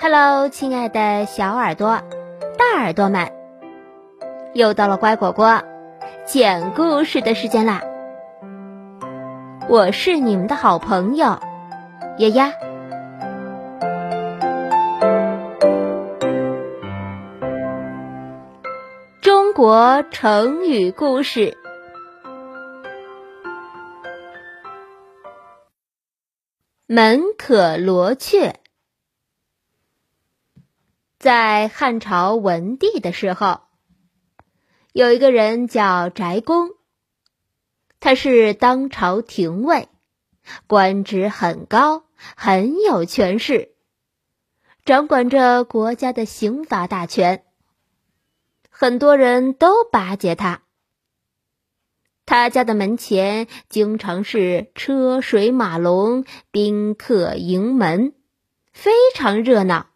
Hello，亲爱的小耳朵、大耳朵们，又到了乖果果讲故事的时间啦！我是你们的好朋友丫丫。中国成语故事：门可罗雀。在汉朝文帝的时候，有一个人叫翟公，他是当朝廷尉，官职很高，很有权势，掌管着国家的刑罚大权。很多人都巴结他，他家的门前经常是车水马龙、宾客盈门，非常热闹。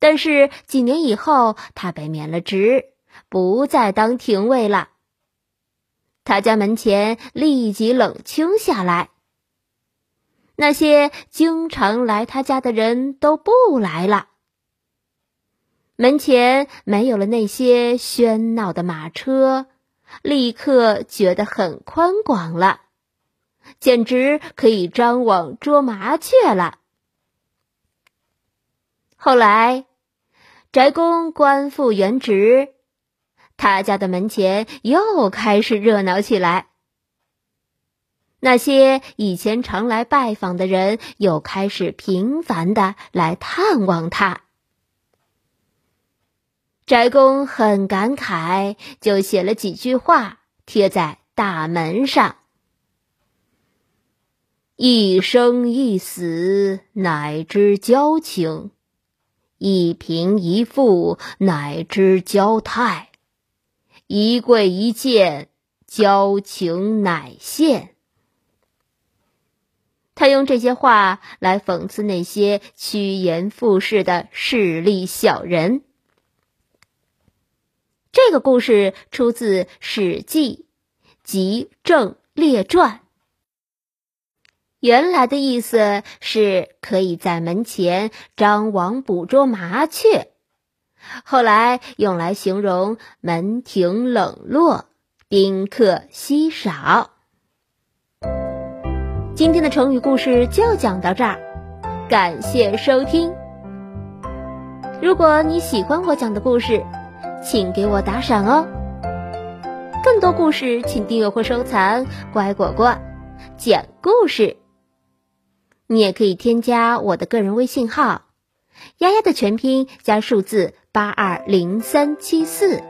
但是几年以后，他被免了职，不再当廷尉了。他家门前立即冷清下来。那些经常来他家的人都不来了。门前没有了那些喧闹的马车，立刻觉得很宽广了，简直可以张网捉麻雀了。后来。翟公官复原职，他家的门前又开始热闹起来。那些以前常来拜访的人又开始频繁的来探望他。翟公很感慨，就写了几句话贴在大门上：“一生一死，乃知交情。”一贫一富，乃知交态；一贵一贱，交情乃现。他用这些话来讽刺那些趋炎附势的势利小人。这个故事出自《史记·集政列传》。原来的意思是可以在门前张网捕捉麻雀，后来用来形容门庭冷落、宾客稀少。今天的成语故事就讲到这儿，感谢收听。如果你喜欢我讲的故事，请给我打赏哦。更多故事，请订阅或收藏“乖果果讲故事”。你也可以添加我的个人微信号“丫丫”的全拼加数字八二零三七四，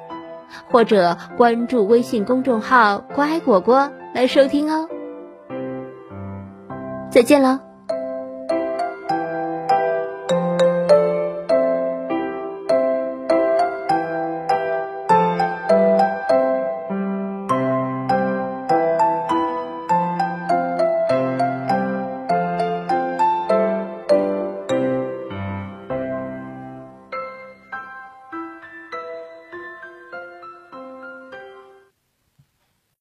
或者关注微信公众号“乖果果”来收听哦。再见了。